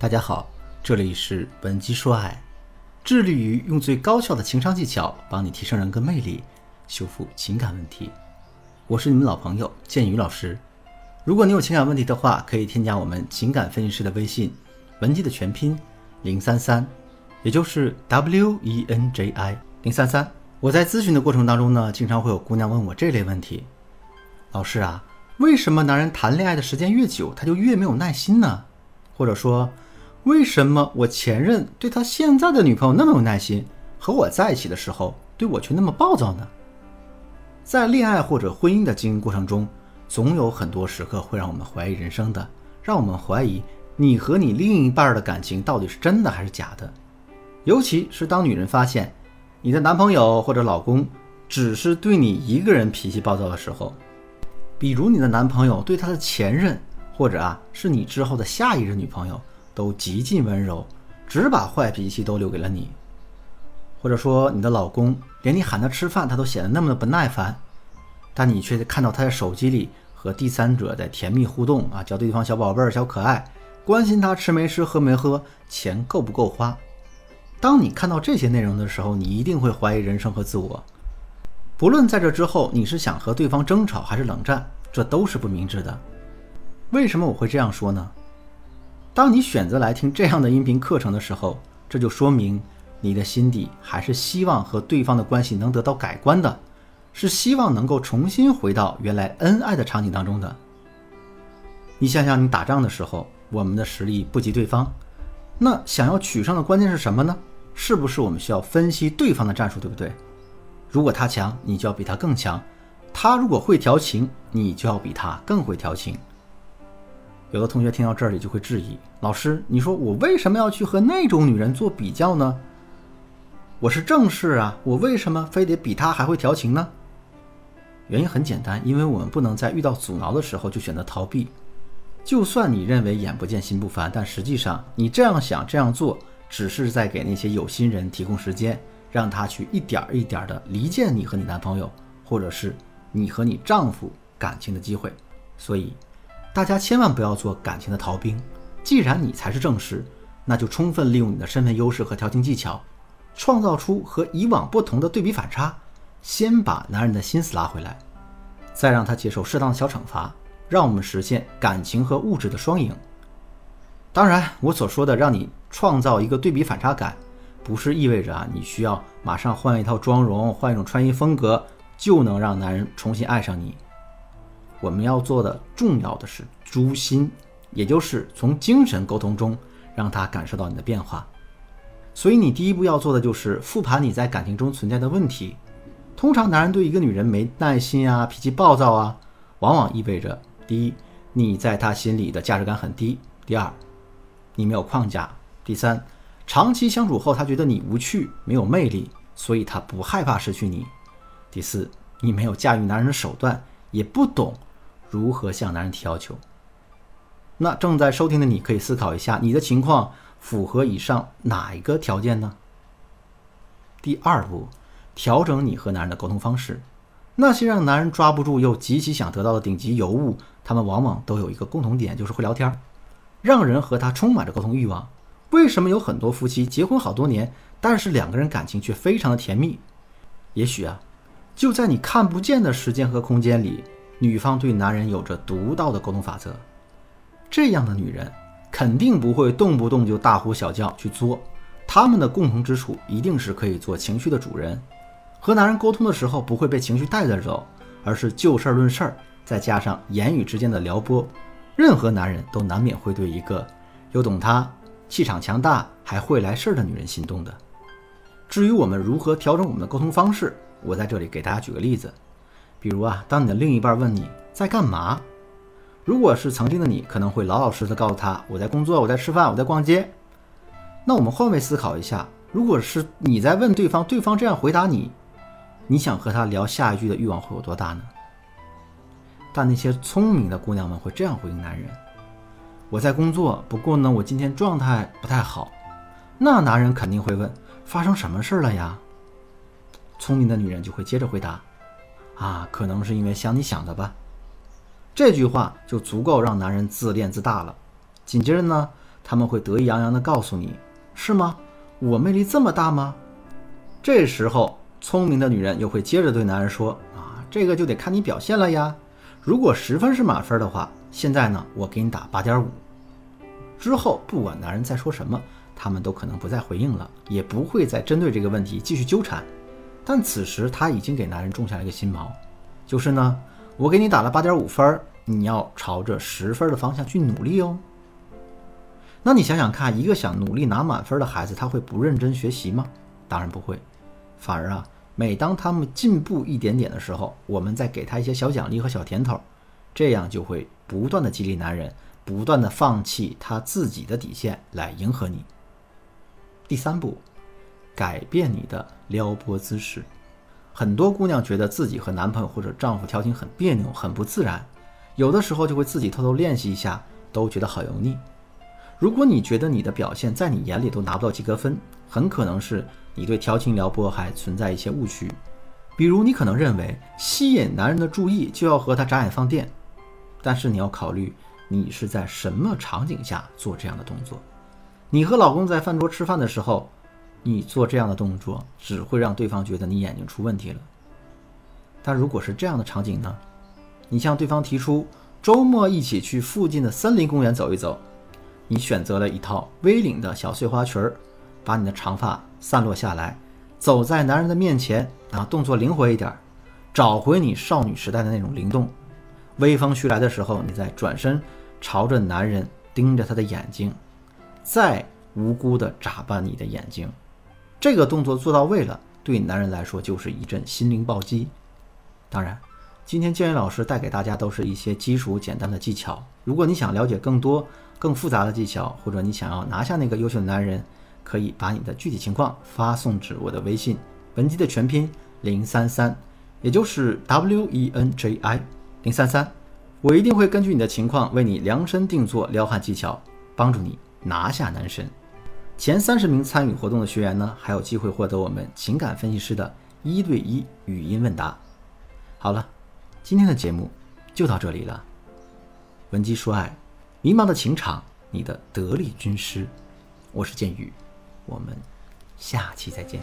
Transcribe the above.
大家好，这里是文姬说爱，致力于用最高效的情商技巧帮你提升人格魅力，修复情感问题。我是你们老朋友建宇老师。如果你有情感问题的话，可以添加我们情感分析师的微信，文姬的全拼零三三，也就是 W E N J I 零三三。我在咨询的过程当中呢，经常会有姑娘问我这类问题：老师啊，为什么男人谈恋爱的时间越久，他就越没有耐心呢？或者说，为什么我前任对他现在的女朋友那么有耐心，和我在一起的时候对我却那么暴躁呢？在恋爱或者婚姻的经营过程中，总有很多时刻会让我们怀疑人生的，让我们怀疑你和你另一半的感情到底是真的还是假的。尤其是当女人发现你的男朋友或者老公只是对你一个人脾气暴躁的时候，比如你的男朋友对他的前任，或者啊是你之后的下一任女朋友。都极尽温柔，只把坏脾气都留给了你，或者说你的老公连你喊他吃饭，他都显得那么的不耐烦，但你却看到他在手机里和第三者在甜蜜互动啊，叫对方小宝贝儿、小可爱，关心他吃没吃、喝没喝、钱够不够花。当你看到这些内容的时候，你一定会怀疑人生和自我。不论在这之后你是想和对方争吵还是冷战，这都是不明智的。为什么我会这样说呢？当你选择来听这样的音频课程的时候，这就说明你的心底还是希望和对方的关系能得到改观的，是希望能够重新回到原来恩爱的场景当中的。你想想，你打仗的时候，我们的实力不及对方，那想要取胜的关键是什么呢？是不是我们需要分析对方的战术，对不对？如果他强，你就要比他更强；他如果会调情，你就要比他更会调情。有的同学听到这里就会质疑老师：“你说我为什么要去和那种女人做比较呢？我是正室啊，我为什么非得比她还会调情呢？”原因很简单，因为我们不能在遇到阻挠的时候就选择逃避。就算你认为眼不见心不烦，但实际上你这样想这样做，只是在给那些有心人提供时间，让他去一点一点的离间你和你男朋友，或者是你和你丈夫感情的机会。所以。大家千万不要做感情的逃兵。既然你才是正室，那就充分利用你的身份优势和调情技巧，创造出和以往不同的对比反差。先把男人的心思拉回来，再让他接受适当的小惩罚，让我们实现感情和物质的双赢。当然，我所说的让你创造一个对比反差感，不是意味着啊你需要马上换一套妆容、换一种穿衣风格，就能让男人重新爱上你。我们要做的重要的是诛心，也就是从精神沟通中让他感受到你的变化。所以你第一步要做的就是复盘你在感情中存在的问题。通常男人对一个女人没耐心啊、脾气暴躁啊，往往意味着：第一，你在他心里的价值感很低；第二，你没有框架；第三，长期相处后他觉得你无趣、没有魅力，所以他不害怕失去你；第四，你没有驾驭男人的手段，也不懂。如何向男人提要求？那正在收听的你可以思考一下，你的情况符合以上哪一个条件呢？第二步，调整你和男人的沟通方式。那些让男人抓不住又极其想得到的顶级尤物，他们往往都有一个共同点，就是会聊天，让人和他充满着沟通欲望。为什么有很多夫妻结婚好多年，但是两个人感情却非常的甜蜜？也许啊，就在你看不见的时间和空间里。女方对男人有着独到的沟通法则，这样的女人肯定不会动不动就大呼小叫去作。他们的共同之处一定是可以做情绪的主人，和男人沟通的时候不会被情绪带着走，而是就事论事儿，再加上言语之间的撩拨。任何男人都难免会对一个又懂他、气场强大还会来事儿的女人心动的。至于我们如何调整我们的沟通方式，我在这里给大家举个例子。比如啊，当你的另一半问你在干嘛，如果是曾经的你，可能会老老实实的告诉他我在工作，我在吃饭，我在逛街。那我们换位思考一下，如果是你在问对方，对方这样回答你，你想和他聊下一句的欲望会有多大呢？但那些聪明的姑娘们会这样回应男人：我在工作，不过呢，我今天状态不太好。那男人肯定会问发生什么事了呀？聪明的女人就会接着回答。啊，可能是因为想你想的吧，这句话就足够让男人自恋自大了。紧接着呢，他们会得意洋洋地告诉你：“是吗？我魅力这么大吗？”这时候，聪明的女人又会接着对男人说：“啊，这个就得看你表现了呀。如果十分是满分的话，现在呢，我给你打八点五。”之后，不管男人再说什么，他们都可能不再回应了，也不会再针对这个问题继续纠缠。但此时，他已经给男人种下了一个心锚，就是呢，我给你打了八点五分，你要朝着十分的方向去努力哦。那你想想看，一个想努力拿满分的孩子，他会不认真学习吗？当然不会。反而啊，每当他们进步一点点的时候，我们再给他一些小奖励和小甜头，这样就会不断的激励男人，不断的放弃他自己的底线来迎合你。第三步，改变你的撩拨姿势。很多姑娘觉得自己和男朋友或者丈夫调情很别扭，很不自然，有的时候就会自己偷偷练习一下，都觉得好油腻。如果你觉得你的表现在你眼里都拿不到及格分，很可能是。你对调情撩拨还存在一些误区，比如你可能认为吸引男人的注意就要和他眨眼放电，但是你要考虑你是在什么场景下做这样的动作。你和老公在饭桌吃饭的时候，你做这样的动作只会让对方觉得你眼睛出问题了。但如果是这样的场景呢？你向对方提出周末一起去附近的森林公园走一走，你选择了一套 V 领的小碎花裙儿。把你的长发散落下来，走在男人的面前啊，动作灵活一点，找回你少女时代的那种灵动。微风徐来的时候，你再转身朝着男人盯着他的眼睛，再无辜的眨巴你的眼睛。这个动作做到位了，对男人来说就是一阵心灵暴击。当然，今天建宇老师带给大家都是一些基础简单的技巧。如果你想了解更多更复杂的技巧，或者你想要拿下那个优秀的男人。可以把你的具体情况发送至我的微信，文姬的全拼零三三，也就是 W E N J I 零三三，我一定会根据你的情况为你量身定做撩汉技巧，帮助你拿下男神。前三十名参与活动的学员呢，还有机会获得我们情感分析师的一对一语音问答。好了，今天的节目就到这里了。文姬说爱，迷茫的情场，你的得力军师，我是剑宇。我们下期再见。